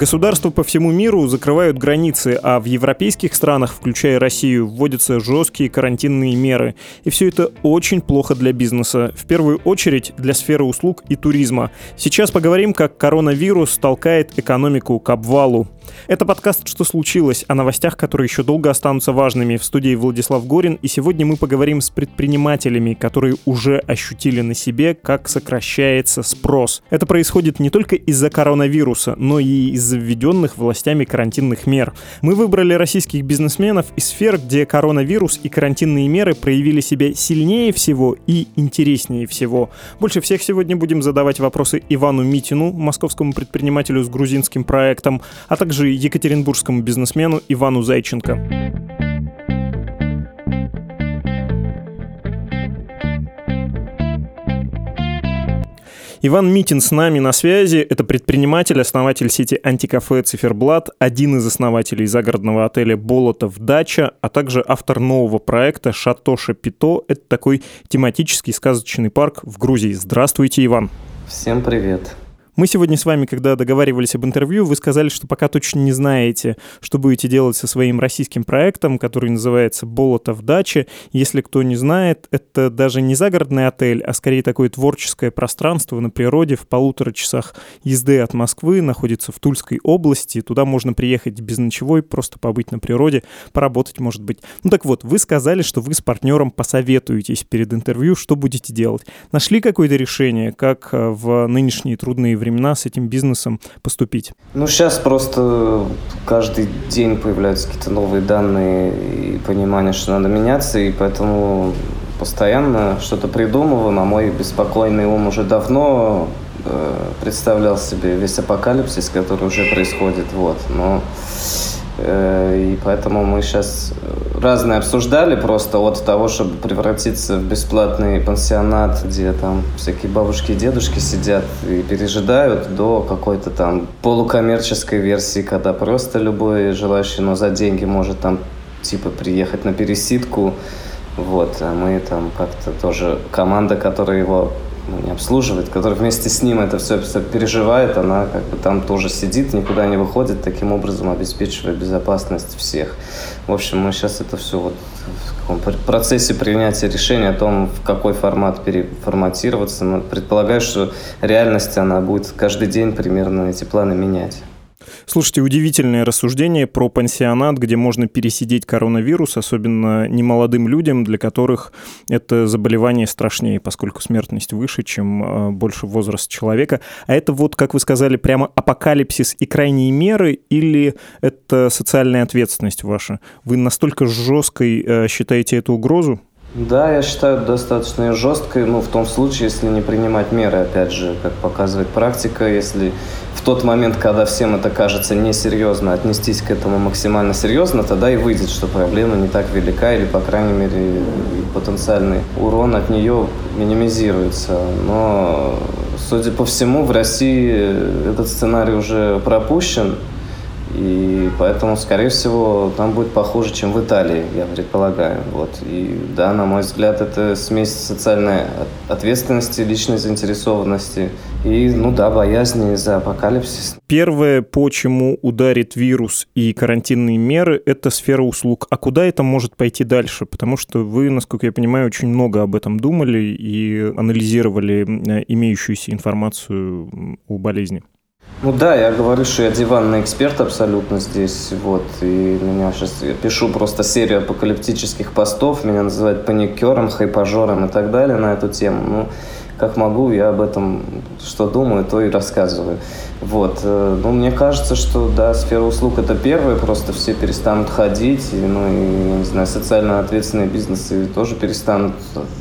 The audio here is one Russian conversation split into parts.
Государства по всему миру закрывают границы, а в европейских странах, включая Россию, вводятся жесткие карантинные меры. И все это очень плохо для бизнеса. В первую очередь для сферы услуг и туризма. Сейчас поговорим, как коронавирус толкает экономику к обвалу. Это подкаст «Что случилось?» о новостях, которые еще долго останутся важными. В студии Владислав Горин, и сегодня мы поговорим с предпринимателями, которые уже ощутили на себе, как сокращается спрос. Это происходит не только из-за коронавируса, но и из-за введенных властями карантинных мер. Мы выбрали российских бизнесменов из сфер, где коронавирус и карантинные меры проявили себя сильнее всего и интереснее всего. Больше всех сегодня будем задавать вопросы Ивану Митину, московскому предпринимателю с грузинским проектом, а также екатеринбургскому бизнесмену Ивану Зайченко. Иван Митин с нами на связи. Это предприниматель, основатель сети антикафе «Циферблат», один из основателей загородного отеля «Болотов Дача», а также автор нового проекта «Шато Шапито». Это такой тематический сказочный парк в Грузии. Здравствуйте, Иван. Всем привет. Мы сегодня с вами, когда договаривались об интервью, вы сказали, что пока точно не знаете, что будете делать со своим российским проектом, который называется «Болото в даче». Если кто не знает, это даже не загородный отель, а скорее такое творческое пространство на природе в полутора часах езды от Москвы, находится в Тульской области. Туда можно приехать без ночевой, просто побыть на природе, поработать, может быть. Ну так вот, вы сказали, что вы с партнером посоветуетесь перед интервью, что будете делать. Нашли какое-то решение, как э, в нынешние трудные времена с этим бизнесом поступить? Ну, сейчас просто каждый день появляются какие-то новые данные и понимание, что надо меняться, и поэтому постоянно что-то придумываем, а мой беспокойный ум уже давно э, представлял себе весь апокалипсис, который уже происходит, вот, но и поэтому мы сейчас разные обсуждали просто от того, чтобы превратиться в бесплатный пансионат, где там всякие бабушки и дедушки сидят и пережидают, до какой-то там полукоммерческой версии, когда просто любой желающий, но за деньги может там типа приехать на пересидку. Вот, а мы там как-то тоже команда, которая его ну, не обслуживает, которая вместе с ним это все, все переживает, она как бы там тоже сидит, никуда не выходит, таким образом обеспечивая безопасность всех. В общем, мы сейчас это все вот в каком процессе принятия решения о том, в какой формат переформатироваться. Но предполагаю, что реальность она будет каждый день примерно эти планы менять. Слушайте, удивительное рассуждение про пансионат, где можно пересидеть коронавирус, особенно немолодым людям, для которых это заболевание страшнее, поскольку смертность выше, чем э, больше возраст человека. А это вот, как вы сказали, прямо апокалипсис и крайние меры, или это социальная ответственность ваша? Вы настолько жесткой э, считаете эту угрозу? Да, я считаю достаточно жесткой, ну, в том случае, если не принимать меры, опять же, как показывает практика, если в тот момент, когда всем это кажется несерьезно, отнестись к этому максимально серьезно, тогда и выйдет, что проблема не так велика, или, по крайней мере, потенциальный урон от нее минимизируется. Но, судя по всему, в России этот сценарий уже пропущен, и поэтому, скорее всего, там будет похуже, чем в Италии, я предполагаю. Вот. И да, на мой взгляд, это смесь социальной ответственности, личной заинтересованности и, ну да, боязни за апокалипсис. Первое, по чему ударит вирус и карантинные меры, это сфера услуг. А куда это может пойти дальше? Потому что вы, насколько я понимаю, очень много об этом думали и анализировали имеющуюся информацию о болезни. Ну да, я говорю, что я диванный эксперт абсолютно здесь, вот, и меня сейчас, я пишу просто серию апокалиптических постов, меня называют паникером, хайпажором и так далее на эту тему, ну, как могу, я об этом что думаю, то и рассказываю. Вот. Э, ну, мне кажется, что, да, сфера услуг – это первое, просто все перестанут ходить, и, ну, и, не знаю, социально ответственные бизнесы тоже перестанут,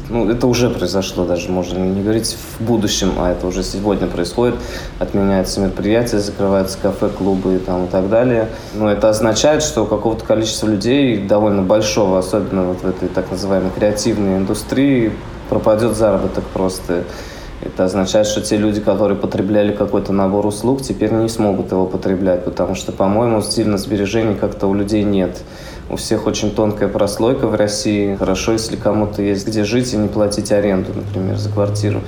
ну, это уже произошло даже, можно не говорить в будущем, а это уже сегодня происходит, отменяются мероприятия, закрываются кафе, клубы и, там, и так далее. Но это означает, что какого-то количества людей, довольно большого, особенно вот в этой так называемой креативной индустрии, пропадет заработок просто. Это означает, что те люди, которые потребляли какой-то набор услуг, теперь не смогут его потреблять, потому что, по-моему, стильно сбережений как-то у людей нет. У всех очень тонкая прослойка в России. Хорошо, если кому-то есть где жить и не платить аренду, например, за квартиру.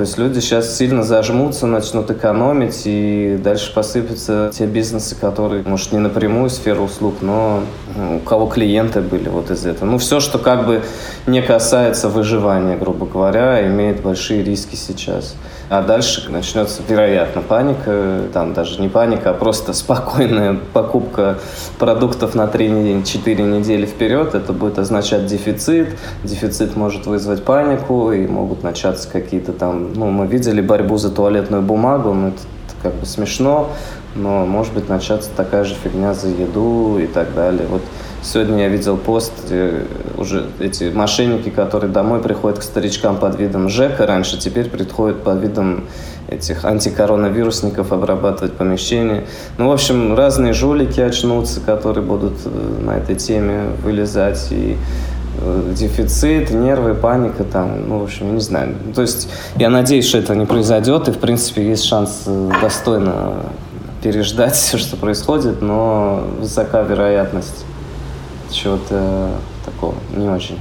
То есть люди сейчас сильно зажмутся, начнут экономить, и дальше посыпятся те бизнесы, которые, может, не напрямую сферу услуг, но ну, у кого клиенты были вот из этого. Ну, все, что как бы не касается выживания, грубо говоря, имеет большие риски сейчас. А дальше начнется, вероятно, паника, там даже не паника, а просто спокойная покупка продуктов на 3-4 недели вперед. Это будет означать дефицит. Дефицит может вызвать панику, и могут начаться какие-то там... Ну, мы видели борьбу за туалетную бумагу, но это как бы смешно, но может быть начаться такая же фигня за еду и так далее. Вот Сегодня я видел пост, уже эти мошенники, которые домой приходят к старичкам под видом ЖЭКа, раньше теперь приходят под видом этих антикоронавирусников обрабатывать помещения. Ну, в общем, разные жулики очнутся, которые будут э, на этой теме вылезать. И э, дефицит, нервы, паника там, ну, в общем, я не знаю. То есть я надеюсь, что это не произойдет, и, в принципе, есть шанс э, достойно переждать все, что происходит, но высока вероятность чего-то такого не очень.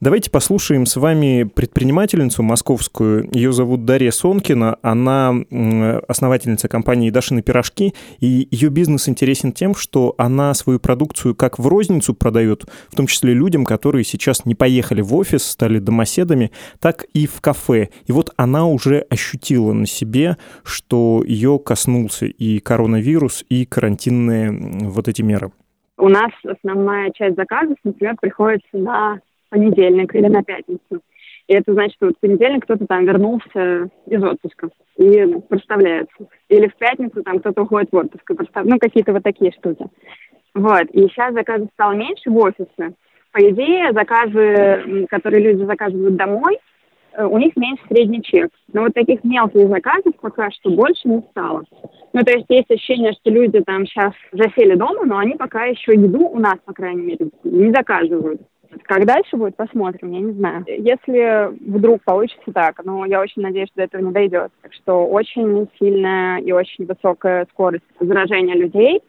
Давайте послушаем с вами предпринимательницу московскую. Ее зовут Дарья Сонкина. Она основательница компании «Дашины пирожки». И ее бизнес интересен тем, что она свою продукцию как в розницу продает, в том числе людям, которые сейчас не поехали в офис, стали домоседами, так и в кафе. И вот она уже ощутила на себе, что ее коснулся и коронавирус, и карантинные вот эти меры. У нас основная часть заказов, например, приходится на понедельник или на пятницу. И это значит, что в понедельник кто-то там вернулся из отпуска и проставляется. Или в пятницу там кто-то уходит в отпуск и проставляется. Ну, какие-то вот такие штуки. Вот. И сейчас заказов стало меньше в офисе. По идее, заказы, которые люди заказывают домой, у них меньше средний чек. Но вот таких мелких заказов пока что больше не стало. Ну, то есть есть ощущение, что люди там сейчас засели дома, но они пока еще еду у нас, по крайней мере, не заказывают. Как дальше будет, посмотрим, я не знаю. Если вдруг получится так, но я очень надеюсь, что до этого не дойдет. Так что очень сильная и очень высокая скорость заражения людей,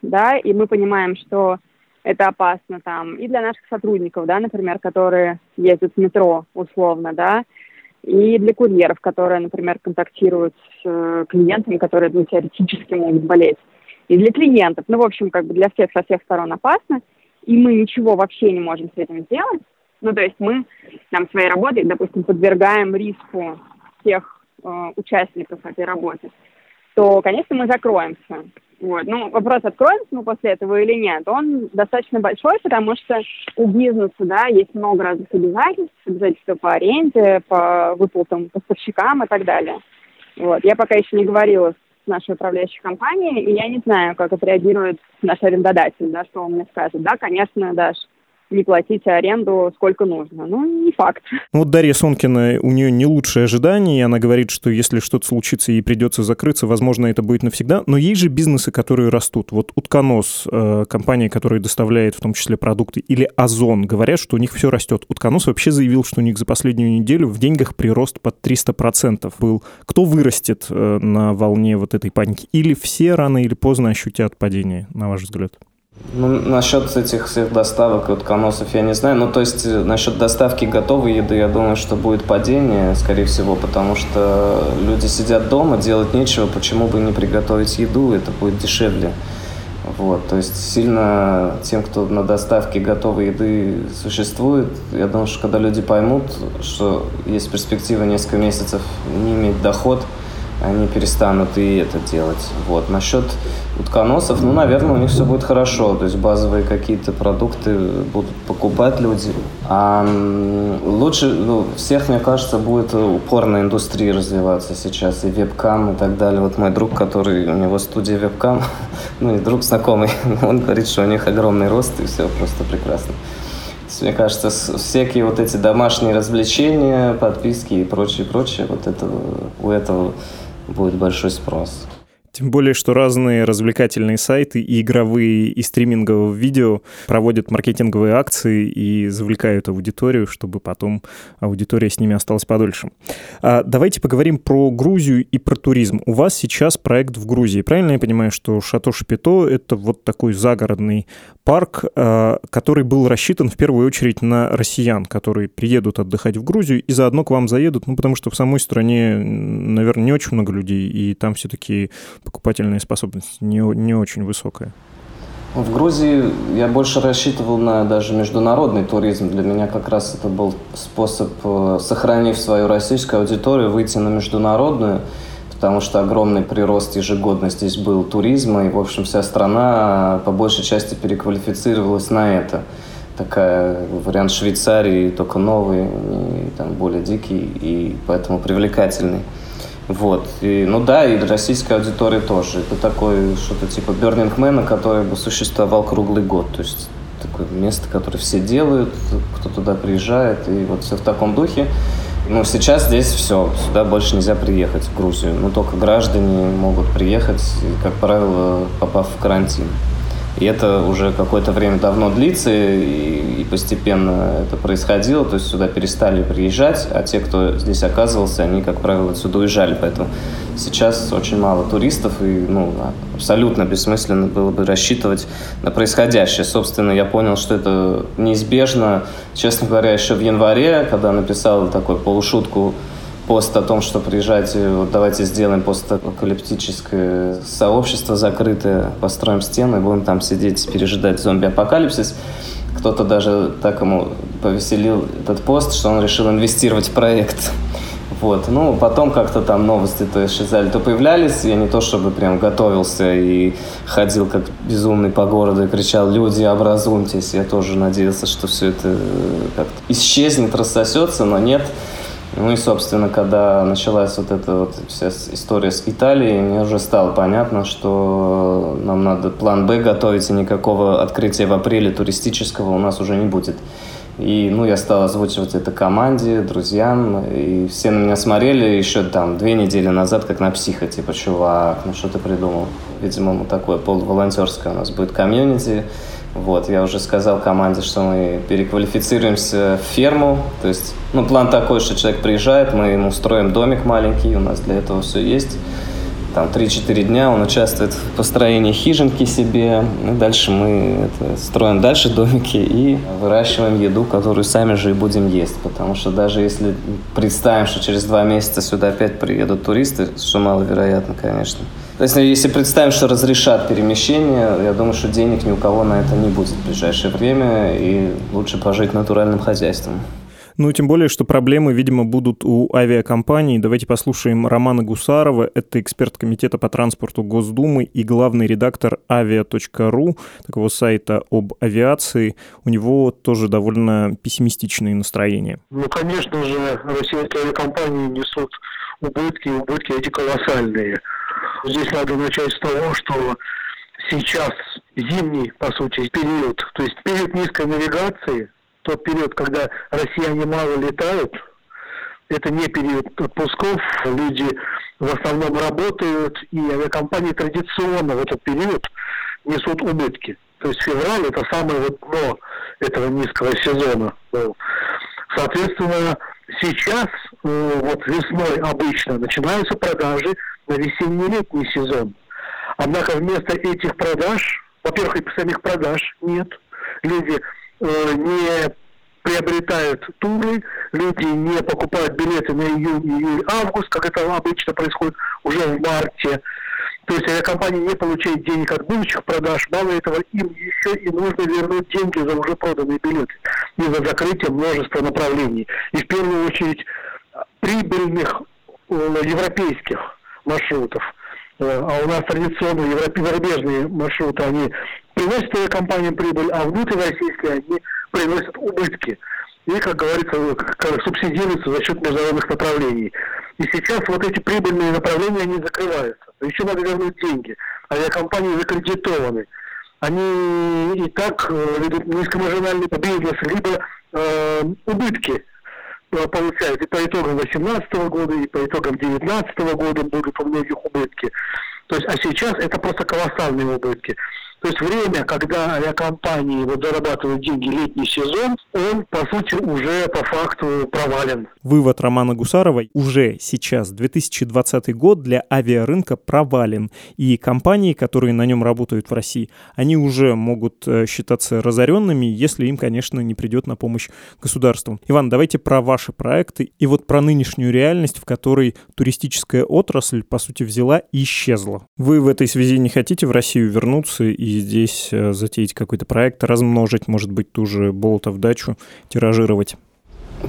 да, и мы понимаем, что это опасно там и для наших сотрудников, да, например, которые ездят в метро условно, да, и для курьеров, которые, например, контактируют с э, клиентами, которые ну, теоретически могут болеть, и для клиентов. Ну, в общем, как бы для всех со всех сторон опасно, и мы ничего вообще не можем с этим сделать. Ну, то есть мы там своей работой, допустим, подвергаем риску всех э, участников этой работы, то, конечно, мы закроемся. Вот. Ну, вопрос, откроется мы после этого или нет, он достаточно большой, потому что у бизнеса, да, есть много разных обязательств, обязательства по аренде, по выплатам поставщикам и так далее. Вот. Я пока еще не говорила с нашей управляющей компанией, и я не знаю, как отреагирует наш арендодатель, да, что он мне скажет. Да, конечно, Даш, не платите аренду сколько нужно. Ну, не факт. Ну, вот Дарья Сонкина, у нее не лучшие ожидания, и она говорит, что если что-то случится и придется закрыться, возможно, это будет навсегда. Но есть же бизнесы, которые растут. Вот Утконос, э, компания, которая доставляет в том числе продукты, или Озон, говорят, что у них все растет. Утконос вообще заявил, что у них за последнюю неделю в деньгах прирост под 300% был. Кто вырастет э, на волне вот этой паники? Или все рано или поздно ощутят падение, на ваш взгляд? Ну, насчет этих всех доставок и утконосов я не знаю. Ну, то есть, э, насчет доставки готовой еды, я думаю, что будет падение, скорее всего, потому что люди сидят дома, делать нечего, почему бы не приготовить еду, это будет дешевле. Вот, то есть сильно тем, кто на доставке готовой еды существует, я думаю, что когда люди поймут, что есть перспектива несколько месяцев не иметь доход – они перестанут и это делать. Вот. Насчет утконосов, ну, наверное, у них все будет хорошо. То есть базовые какие-то продукты будут покупать люди. А лучше, ну, всех, мне кажется, будет упор на индустрии развиваться сейчас. И вебкам, и так далее. Вот мой друг, который, у него студия вебкам, ну, и друг знакомый, он говорит, что у них огромный рост, и все просто прекрасно. Мне кажется, всякие вот эти домашние развлечения, подписки и прочее, прочее, вот это, у этого будет большой спрос. Тем более, что разные развлекательные сайты и игровые, и стриминговые видео проводят маркетинговые акции и завлекают аудиторию, чтобы потом аудитория с ними осталась подольше. А давайте поговорим про Грузию и про туризм. У вас сейчас проект в Грузии. Правильно я понимаю, что Шато Шапито — это вот такой загородный парк, а, который был рассчитан в первую очередь на россиян, которые приедут отдыхать в Грузию и заодно к вам заедут, ну, потому что в самой стране, наверное, не очень много людей, и там все-таки покупательная способность не, не очень высокая. В Грузии я больше рассчитывал на даже международный туризм. Для меня как раз это был способ, э, сохранив свою российскую аудиторию, выйти на международную, потому что огромный прирост ежегодно здесь был туризма, и, в общем, вся страна по большей части переквалифицировалась на это. Такая вариант Швейцарии, только новый, и, там, более дикий и поэтому привлекательный. Вот. И, ну да, и российская аудитория тоже. Это такое что-то типа Burning Man, который бы существовал круглый год. То есть такое место, которое все делают, кто туда приезжает, и вот все в таком духе. Ну, сейчас здесь все, сюда больше нельзя приехать, в Грузию. Ну, только граждане могут приехать, как правило, попав в карантин. И это уже какое-то время давно длится, и, постепенно это происходило. То есть сюда перестали приезжать, а те, кто здесь оказывался, они, как правило, отсюда уезжали. Поэтому сейчас очень мало туристов, и ну, абсолютно бессмысленно было бы рассчитывать на происходящее. Собственно, я понял, что это неизбежно. Честно говоря, еще в январе, когда написал такую полушутку пост о том, что приезжайте, вот давайте сделаем постапокалиптическое сообщество закрытое, построим стены, будем там сидеть, пережидать зомби-апокалипсис. Кто-то даже так ему повеселил этот пост, что он решил инвестировать в проект. Вот. Ну, потом как-то там новости то исчезали, то появлялись. Я не то чтобы прям готовился и ходил как безумный по городу и кричал «Люди, образуйтесь!» Я тоже надеялся, что все это как-то исчезнет, рассосется, но нет. Ну и, собственно, когда началась вот эта вот вся история с Италией, мне уже стало понятно, что нам надо план «Б» готовить, и никакого открытия в апреле туристического у нас уже не будет. И, ну, я стал озвучивать это команде, друзьям, и все на меня смотрели еще там две недели назад, как на психа, типа, чувак, ну что ты придумал? Видимо, ну, такое полуволонтерское у нас будет комьюнити, вот, я уже сказал команде, что мы переквалифицируемся в ферму. То есть, ну, план такой, что человек приезжает, мы ему строим домик маленький, у нас для этого все есть. Там 3-4 дня он участвует в построении хижинки себе. И дальше мы это, строим дальше домики и выращиваем еду, которую сами же и будем есть. Потому что даже если представим, что через два месяца сюда опять приедут туристы, что маловероятно, конечно, то есть, если представим, что разрешат перемещение, я думаю, что денег ни у кого на это не будет в ближайшее время, и лучше пожить натуральным хозяйством. Ну, тем более, что проблемы, видимо, будут у авиакомпаний. Давайте послушаем Романа Гусарова. Это эксперт Комитета по транспорту Госдумы и главный редактор авиа.ру, такого сайта об авиации. У него тоже довольно пессимистичные настроения. Ну, конечно же, российские авиакомпании несут убытки, убытки эти колоссальные. Здесь надо начать с того, что сейчас зимний, по сути, период, то есть период низкой навигации, тот период, когда россияне мало летают, это не период отпусков, люди в основном работают, и авиакомпании традиционно в этот период несут убытки. То есть февраль это самое вот дно этого низкого сезона. Соответственно, сейчас, э, вот весной обычно, начинаются продажи на весенне-летний сезон. Однако вместо этих продаж, во-первых, и самих продаж нет, люди не приобретают туры, люди не покупают билеты на июнь, июль, август, как это обычно происходит уже в марте. То есть авиакомпания не получает денег от будущих продаж, мало этого, им еще и нужно вернуть деньги за уже проданные билеты и за закрытие множества направлений. И в первую очередь прибыльных э, европейских маршрутов. Э, а у нас традиционно европейские маршруты, они приносят авиакомпаниям прибыль, а внутрироссийские они приносят убытки. И, как говорится, субсидируются за счет международных направлений. И сейчас вот эти прибыльные направления, они закрываются. Еще надо вернуть деньги. Авиакомпании закредитованы. Они и так э, ведут низкомаржинальный бизнес, либо э, убытки Э, получают и по итогам 2018 года, и по итогам 2019 года будут у многих убытки. То есть, а сейчас это просто колоссальные убытки. То есть время, когда авиакомпании вот зарабатывают деньги летний сезон, он, по сути, уже по факту провален. Вывод Романа Гусарова уже сейчас, 2020 год для авиарынка провален. И компании, которые на нем работают в России, они уже могут э, считаться разоренными, если им, конечно, не придет на помощь государству. Иван, давайте про ваши проекты и вот про нынешнюю реальность, в которой туристическая отрасль, по сути, взяла и исчезла. Вы в этой связи не хотите в Россию вернуться и здесь э, затеять какой-то проект, размножить, может быть, ту же болотов дачу, тиражировать?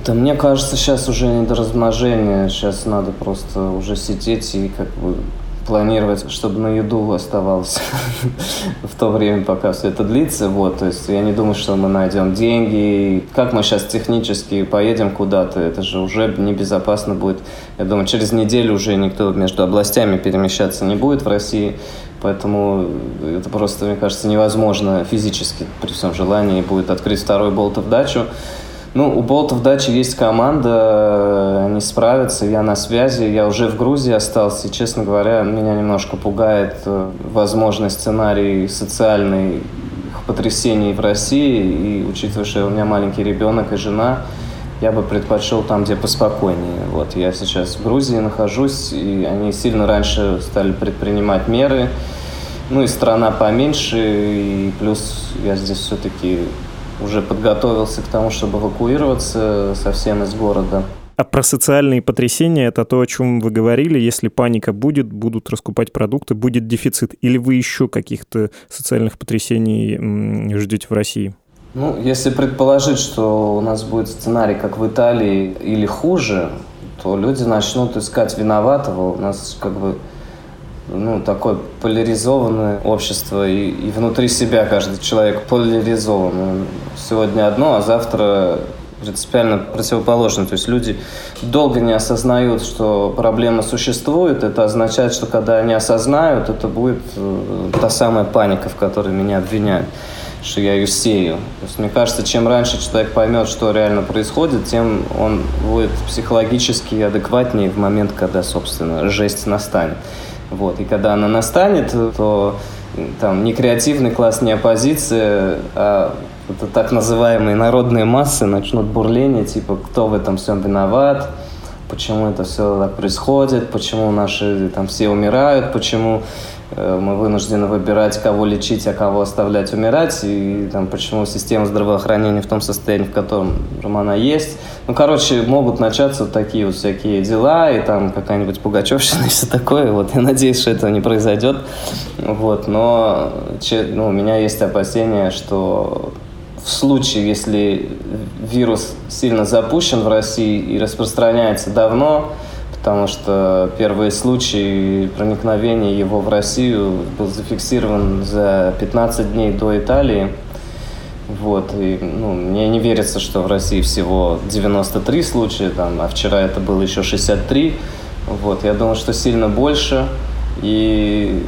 Да мне кажется, сейчас уже не до размножения, сейчас надо просто уже сидеть и как бы планировать, чтобы на еду оставалось в то время, пока все это длится. Вот, то есть я не думаю, что мы найдем деньги. Как мы сейчас технически поедем куда-то, это же уже небезопасно будет. Я думаю, через неделю уже никто между областями перемещаться не будет в России. Поэтому это просто, мне кажется, невозможно физически при всем желании будет открыть второй болтов дачу. Ну, у Болтов дачи есть команда, они справятся, я на связи, я уже в Грузии остался, и, честно говоря, меня немножко пугает э, возможный сценарий социальный потрясений в России, и учитывая, что у меня маленький ребенок и жена, я бы предпочел там, где поспокойнее. Вот я сейчас в Грузии нахожусь, и они сильно раньше стали предпринимать меры. Ну и страна поменьше, и плюс я здесь все-таки уже подготовился к тому, чтобы эвакуироваться совсем из города. А про социальные потрясения это то, о чем вы говорили. Если паника будет, будут раскупать продукты, будет дефицит. Или вы еще каких-то социальных потрясений ждете в России? Ну, если предположить, что у нас будет сценарий, как в Италии, или хуже, то люди начнут искать виноватого. У нас как бы ну, такое поляризованное общество, и, и внутри себя каждый человек поляризован. Сегодня одно, а завтра принципиально противоположно. То есть люди долго не осознают, что проблема существует. Это означает, что когда они осознают, это будет э, та самая паника, в которой меня обвиняют что я ее сею. То есть, мне кажется, чем раньше человек поймет, что реально происходит, тем он будет психологически адекватнее в момент, когда, собственно, жесть настанет. Вот. И когда она настанет, то там не креативный класс, не оппозиция, а это так называемые народные массы начнут бурление, типа, кто в этом всем виноват, почему это все так происходит, почему наши там все умирают, почему мы вынуждены выбирать, кого лечить, а кого оставлять умирать, и там, почему система здравоохранения в том состоянии, в котором она есть. Ну, короче, могут начаться вот такие вот всякие дела, и там какая-нибудь пугачевщина и все такое. Вот, я надеюсь, что этого не произойдет. Вот, но ну, у меня есть опасения, что в случае, если вирус сильно запущен в России и распространяется давно, потому что первый случай проникновения его в Россию был зафиксирован за 15 дней до Италии. Вот, и, ну, мне не верится, что в России всего 93 случая, там, а вчера это было еще 63. Вот, я думаю, что сильно больше. И,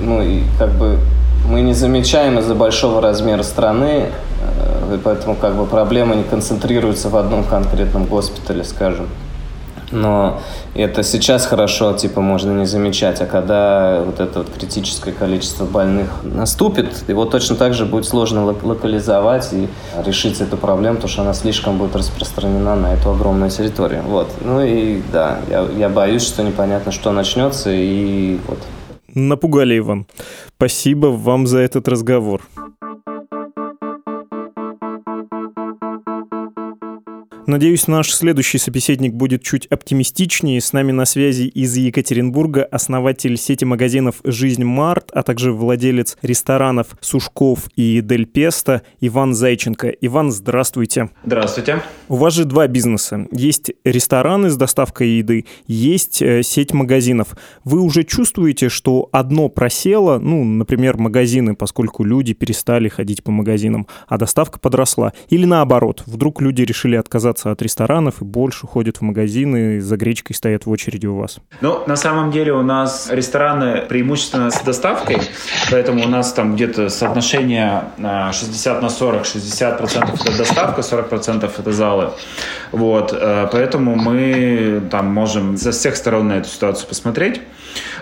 ну, и как бы мы не замечаем из-за большого размера страны, э, и поэтому как бы проблема не концентрируется в одном конкретном госпитале, скажем. Но это сейчас хорошо, типа, можно не замечать, а когда вот это вот критическое количество больных наступит, его точно так же будет сложно локализовать и решить эту проблему, потому что она слишком будет распространена на эту огромную территорию. Вот. Ну и да, я, я боюсь, что непонятно, что начнется, и вот. Напугали, Иван. Спасибо вам за этот разговор. Надеюсь, наш следующий собеседник будет чуть оптимистичнее. С нами на связи из Екатеринбурга основатель сети магазинов «Жизнь Март», а также владелец ресторанов «Сушков» и «Дель Песто» Иван Зайченко. Иван, здравствуйте. Здравствуйте. У вас же два бизнеса. Есть рестораны с доставкой еды, есть э, сеть магазинов. Вы уже чувствуете, что одно просело, ну, например, магазины, поскольку люди перестали ходить по магазинам, а доставка подросла? Или наоборот, вдруг люди решили отказаться отказаться от ресторанов и больше ходят в магазины, за гречкой стоят в очереди у вас? Ну, на самом деле у нас рестораны преимущественно с доставкой, поэтому у нас там где-то соотношение 60 на 40, 60% это доставка, 40% это залы. Вот, э, поэтому мы там можем со всех сторон на эту ситуацию посмотреть.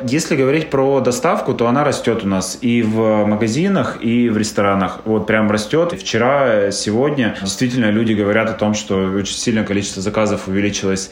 Если говорить про доставку, то она растет у нас и в магазинах, и в ресторанах. Вот прям растет. Вчера, сегодня действительно люди говорят о том, что очень сильное количество заказов увеличилось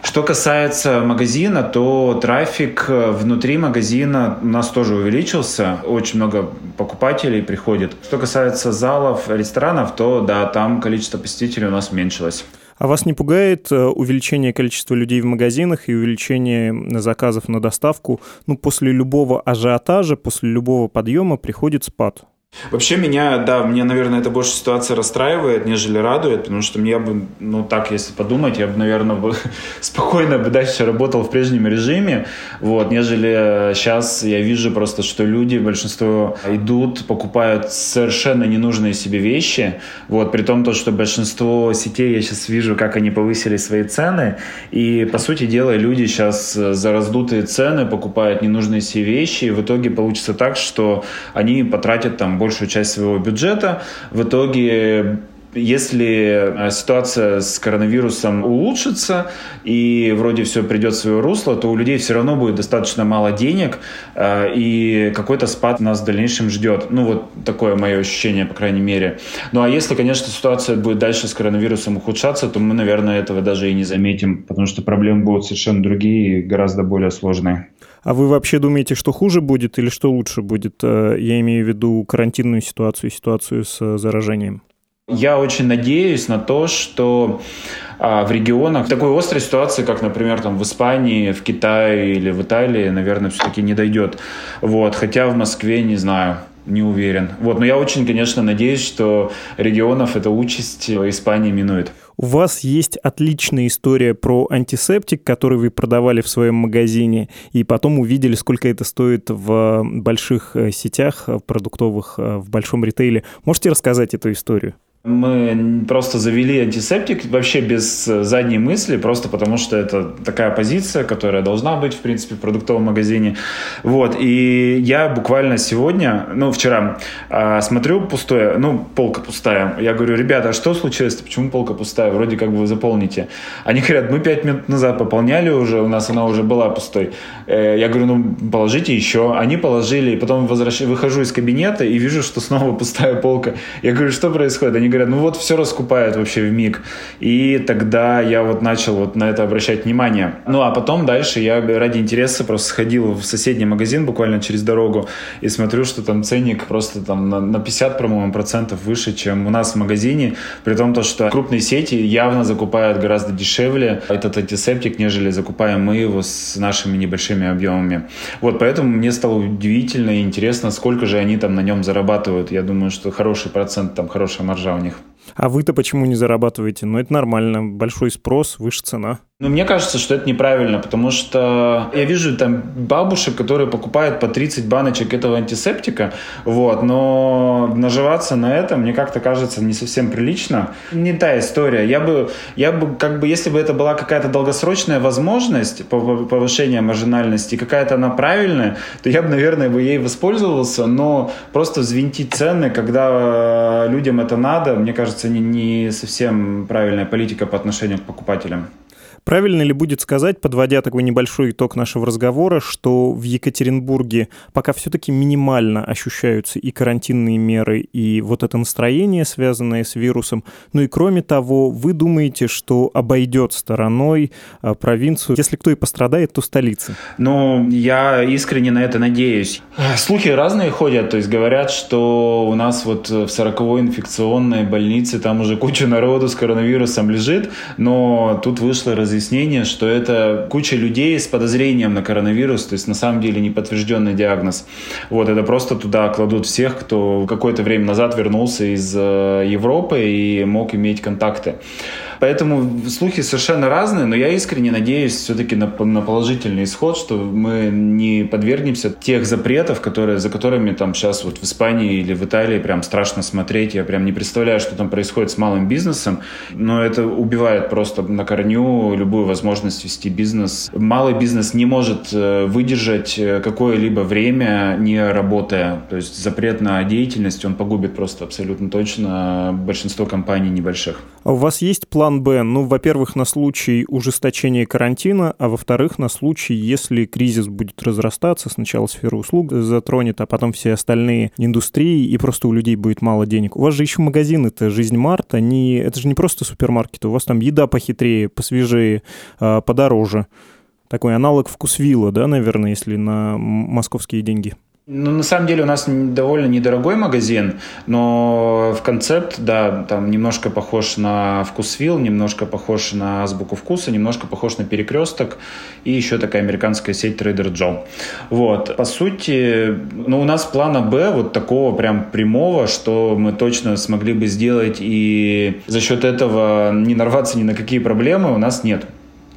что касается магазина, то трафик внутри магазина у нас тоже увеличился. Очень много покупателей приходит. Что касается залов, ресторанов, то да, там количество посетителей у нас уменьшилось. А вас не пугает э, увеличение количества людей в магазинах и увеличение заказов на доставку? Ну, после любого ажиотажа, после любого подъема приходит спад. Вообще меня, да, мне, наверное, эта больше ситуация расстраивает, нежели радует, потому что мне бы, ну так, если подумать, я бы, наверное, бы спокойно бы дальше работал в прежнем режиме, вот, нежели сейчас я вижу просто, что люди, большинство идут, покупают совершенно ненужные себе вещи, вот, при том, то, что большинство сетей, я сейчас вижу, как они повысили свои цены, и, по сути дела, люди сейчас за раздутые цены покупают ненужные себе вещи, и в итоге получится так, что они потратят там большую часть своего бюджета. В итоге если э, ситуация с коронавирусом улучшится и вроде все придет в свое русло, то у людей все равно будет достаточно мало денег э, и какой-то спад нас в дальнейшем ждет. Ну вот такое мое ощущение, по крайней мере. Ну а если, конечно, ситуация будет дальше с коронавирусом ухудшаться, то мы, наверное, этого даже и не заметим, потому что проблемы будут совершенно другие и гораздо более сложные. А вы вообще думаете, что хуже будет или что лучше будет? Э, я имею в виду карантинную ситуацию, ситуацию с заражением. Я очень надеюсь на то, что а, в регионах такой острой ситуации, как, например, там в Испании, в Китае или в Италии, наверное, все-таки не дойдет. Вот. Хотя в Москве, не знаю, не уверен. Вот. Но я очень, конечно, надеюсь, что регионов эта участь Испании минует. У вас есть отличная история про антисептик, который вы продавали в своем магазине, и потом увидели, сколько это стоит в больших э, сетях продуктовых, э, в большом ритейле. Можете рассказать эту историю? Мы просто завели антисептик вообще без задней мысли, просто потому что это такая позиция, которая должна быть, в принципе, в продуктовом магазине. Вот, и я буквально сегодня, ну, вчера, э, смотрю пустое, ну, полка пустая. Я говорю, ребята, а что случилось? Почему полка пустая? Вроде как бы вы заполните. Они говорят, мы пять минут назад пополняли уже, у нас она уже была пустой. Э, я говорю, ну, положите еще. Они положили, и потом возвращ... выхожу из кабинета и вижу, что снова пустая полка. Я говорю, что происходит? Они говорят, ну вот все раскупают вообще в миг. И тогда я вот начал вот на это обращать внимание. Ну а потом дальше я ради интереса просто сходил в соседний магазин буквально через дорогу и смотрю, что там ценник просто там на, на 50, по-моему, процентов выше, чем у нас в магазине. При том, то, что крупные сети явно закупают гораздо дешевле этот антисептик, нежели закупаем мы его с нашими небольшими объемами. Вот поэтому мне стало удивительно и интересно, сколько же они там на нем зарабатывают. Я думаю, что хороший процент, там хорошая маржа у них. А вы-то почему не зарабатываете? Ну, это нормально. Большой спрос, выше цена. Ну, мне кажется, что это неправильно, потому что я вижу там бабушек, которые покупают по 30 баночек этого антисептика, вот, но наживаться на этом, мне как-то кажется, не совсем прилично. Не та история. Я бы, я бы, как бы, если бы это была какая-то долгосрочная возможность повышения маржинальности, какая-то она правильная, то я бы, наверное, бы ей воспользовался, но просто взвинтить цены, когда людям это надо, мне кажется, не, не совсем правильная политика по отношению к покупателям. Правильно ли будет сказать, подводя такой небольшой итог нашего разговора, что в Екатеринбурге пока все-таки минимально ощущаются и карантинные меры, и вот это настроение, связанное с вирусом. Ну и кроме того, вы думаете, что обойдет стороной а, провинцию? Если кто и пострадает, то столица. Ну, я искренне на это надеюсь. Слухи разные ходят, то есть говорят, что у нас вот в 40-й инфекционной больнице там уже куча народу с коронавирусом лежит, но тут вышло разъяснение разъяснение, что это куча людей с подозрением на коронавирус, то есть на самом деле не подтвержденный диагноз. Вот, это просто туда кладут всех, кто какое-то время назад вернулся из э, Европы и мог иметь контакты. Поэтому слухи совершенно разные, но я искренне надеюсь все-таки на, на положительный исход, что мы не подвергнемся тех запретов, которые, за которыми там сейчас вот в Испании или в Италии прям страшно смотреть. Я прям не представляю, что там происходит с малым бизнесом, но это убивает просто на корню любую возможность вести бизнес. Малый бизнес не может э, выдержать э, какое-либо время, не работая. То есть запрет на деятельность, он погубит просто абсолютно точно большинство компаний небольших. А у вас есть план план Б? Ну, во-первых, на случай ужесточения карантина, а во-вторых, на случай, если кризис будет разрастаться, сначала сфера услуг затронет, а потом все остальные индустрии, и просто у людей будет мало денег. У вас же еще магазины, это «Жизнь Март», они, это же не просто супермаркеты, у вас там еда похитрее, посвежее, а, подороже. Такой аналог вкусвилла, да, наверное, если на московские деньги. Ну, на самом деле у нас довольно недорогой магазин, но в концепт, да, там немножко похож на вкусвилл, немножко похож на азбуку вкуса, немножко похож на перекресток и еще такая американская сеть Trader Joe. Вот, по сути, ну, у нас плана Б вот такого прям прямого, что мы точно смогли бы сделать и за счет этого не нарваться ни на какие проблемы у нас нет.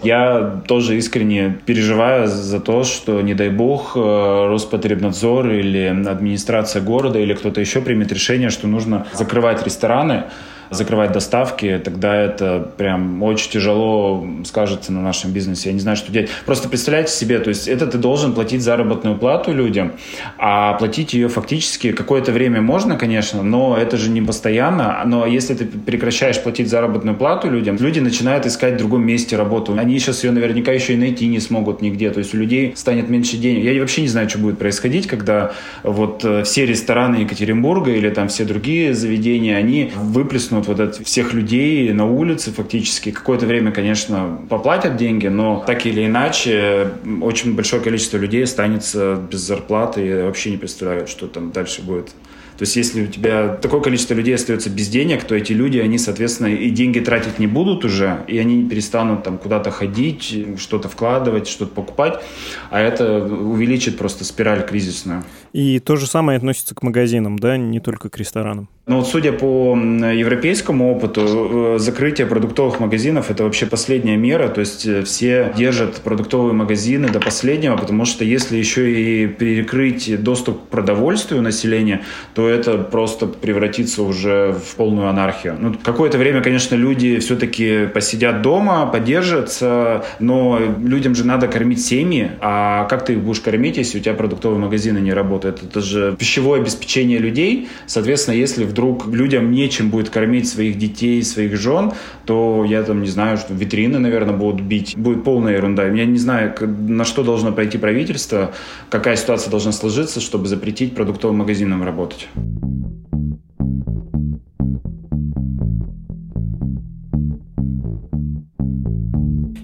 Я тоже искренне переживаю за то, что, не дай бог, э, Роспотребнадзор или администрация города или кто-то еще примет решение, что нужно закрывать рестораны, закрывать доставки, тогда это прям очень тяжело скажется на нашем бизнесе. Я не знаю, что делать. Просто представляете себе, то есть это ты должен платить заработную плату людям, а платить ее фактически какое-то время можно, конечно, но это же не постоянно. Но если ты прекращаешь платить заработную плату людям, люди начинают искать в другом месте работу. Они сейчас ее наверняка еще и найти не смогут нигде. То есть у людей станет меньше денег. Я вообще не знаю, что будет происходить, когда вот э, все рестораны Екатеринбурга или там все другие заведения, они выплеснут вот этот всех людей на улице фактически. Какое-то время, конечно, поплатят деньги, но так или иначе очень большое количество людей останется без зарплаты и вообще не представляют, что там дальше будет. То есть, если у тебя такое количество людей остается без денег, то эти люди, они, соответственно, и деньги тратить не будут уже, и они перестанут там куда-то ходить, что-то вкладывать, что-то покупать, а это увеличит просто спираль кризисную. И то же самое относится к магазинам, да, не только к ресторанам. Ну вот судя по европейскому опыту, э, закрытие продуктовых магазинов – это вообще последняя мера, то есть э, все держат продуктовые магазины до последнего, потому что если еще и перекрыть доступ к продовольствию населения, то это просто превратится уже в полную анархию. Ну, какое-то время, конечно, люди все-таки посидят дома, поддержатся, но людям же надо кормить семьи, а как ты их будешь кормить, если у тебя продуктовые магазины не работают? Это же пищевое обеспечение людей, соответственно, если вдруг людям нечем будет кормить своих детей, своих жен, то я там не знаю, что витрины, наверное, будут бить. Будет полная ерунда. Я не знаю, на что должно пойти правительство, какая ситуация должна сложиться, чтобы запретить продуктовым магазинам работать.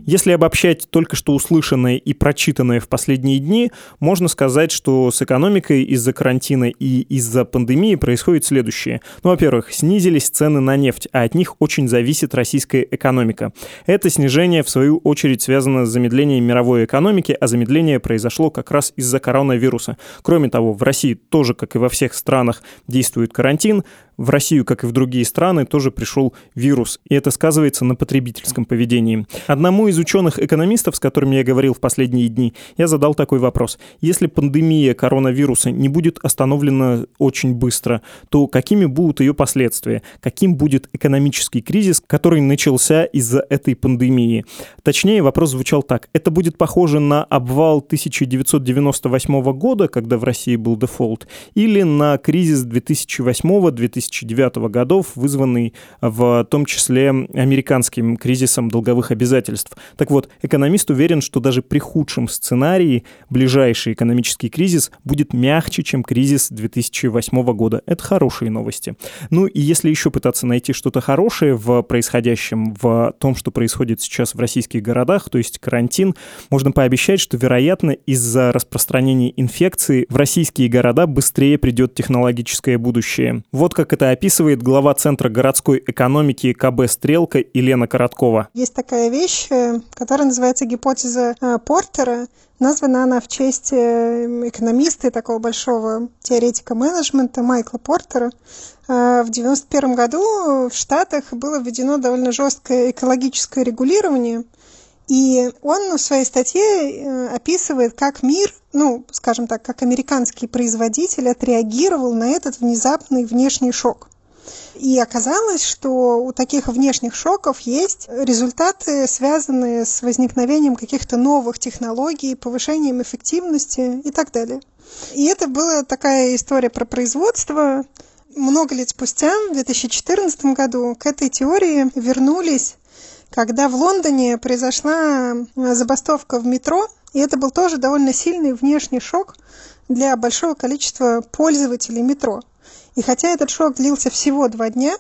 Если обобщать только что услышанное и прочитанное в последние дни, можно сказать, что с экономикой из-за карантина и из-за пандемии происходит следующее. Ну, во-первых, снизились цены на нефть, а от них очень зависит российская экономика. Это снижение, в свою очередь, связано с замедлением мировой экономики, а замедление произошло как раз из-за коронавируса. Кроме того, в России тоже, как и во всех странах, действует карантин. В Россию, как и в другие страны, тоже пришел вирус, и это сказывается на потребительском поведении. Одному из ученых-экономистов, с которыми я говорил в последние дни, я задал такой вопрос. Если пандемия коронавируса не будет остановлена очень быстро, то какими будут ее последствия? Каким будет экономический кризис, который начался из-за этой пандемии? Точнее, вопрос звучал так. Это будет похоже на обвал 1998 года, когда в России был дефолт, или на кризис 2008-2009 2009 годов, вызванный в том числе американским кризисом долговых обязательств. Так вот, экономист уверен, что даже при худшем сценарии ближайший экономический кризис будет мягче, чем кризис 2008 года. Это хорошие новости. Ну и если еще пытаться найти что-то хорошее в происходящем, в том, что происходит сейчас в российских городах, то есть карантин, можно пообещать, что, вероятно, из-за распространения инфекции в российские города быстрее придет технологическое будущее. Вот как это описывает глава Центра городской экономики КБ «Стрелка» Елена Короткова. Есть такая вещь, э, которая называется гипотеза э, Портера. Названа она в честь э, экономиста и такого большого теоретика менеджмента Майкла Портера. В 1991 году в Штатах было введено довольно жесткое экологическое регулирование, и он в своей статье описывает, как мир ну, скажем так, как американский производитель отреагировал на этот внезапный внешний шок. И оказалось, что у таких внешних шоков есть результаты, связанные с возникновением каких-то новых технологий, повышением эффективности и так далее. И это была такая история про производство. Много лет спустя, в 2014 году, к этой теории вернулись когда в Лондоне произошла забастовка в метро, и это был тоже довольно сильный внешний шок для большого количества пользователей метро. И хотя этот шок длился всего два дня,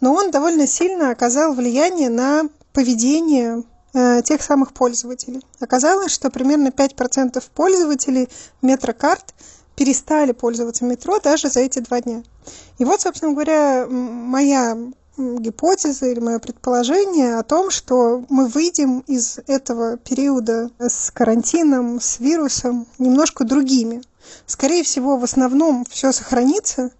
но он довольно сильно оказал влияние на поведение э, тех самых пользователей. Оказалось, что примерно 5% пользователей метрокарт перестали пользоваться метро даже за эти два дня. И вот, собственно говоря, моя гипотеза или мое предположение о том, что мы выйдем из этого периода с карантином, с вирусом немножко другими. Скорее всего, в основном все сохранится,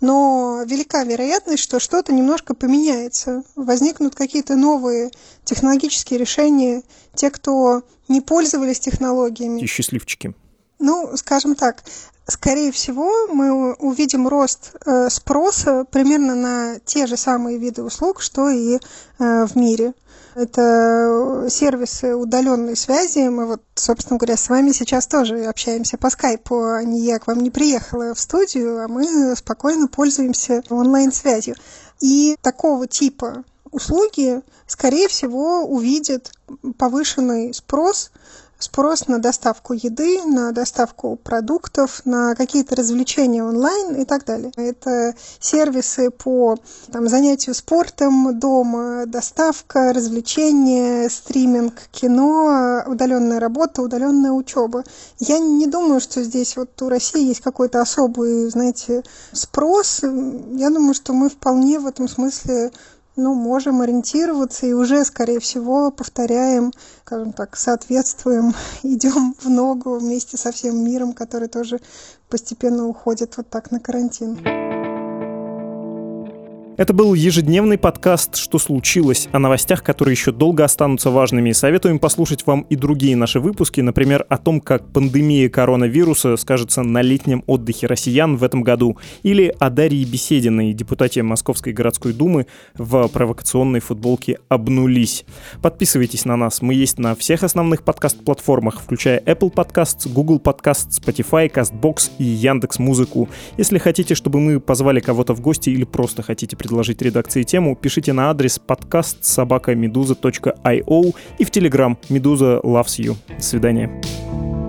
но велика вероятность, что что-то немножко поменяется. Возникнут какие-то новые технологические решения. Те, кто не пользовались технологиями. И счастливчики. Ну, скажем так, скорее всего, мы увидим рост э, спроса примерно на те же самые виды услуг, что и э, в мире. Это сервисы удаленной связи. Мы вот, собственно говоря, с вами сейчас тоже общаемся по скайпу, а не я к вам не приехала в студию, а мы спокойно пользуемся онлайн-связью. И такого типа услуги, скорее всего, увидят повышенный спрос спрос на доставку еды, на доставку продуктов, на какие-то развлечения онлайн и так далее. Это сервисы по там, занятию спортом дома, доставка, развлечения, стриминг, кино, удаленная работа, удаленная учеба. Я не думаю, что здесь вот у России есть какой-то особый, знаете, спрос. Я думаю, что мы вполне в этом смысле ну, можем ориентироваться и уже, скорее всего, повторяем, скажем так, соответствуем, идем в ногу вместе со всем миром, который тоже постепенно уходит вот так на карантин. Это был ежедневный подкаст «Что случилось?» о новостях, которые еще долго останутся важными. Советуем послушать вам и другие наши выпуски, например, о том, как пандемия коронавируса скажется на летнем отдыхе россиян в этом году, или о Дарье Бесединой, депутате Московской городской думы в провокационной футболке «Обнулись». Подписывайтесь на нас, мы есть на всех основных подкаст-платформах, включая Apple Podcasts, Google Podcasts, Spotify, CastBox и Яндекс Музыку. Если хотите, чтобы мы позвали кого-то в гости или просто хотите предложить предложить редакции тему, пишите на адрес подкаст собака и в Телеграм Медуза loves you. До свидания.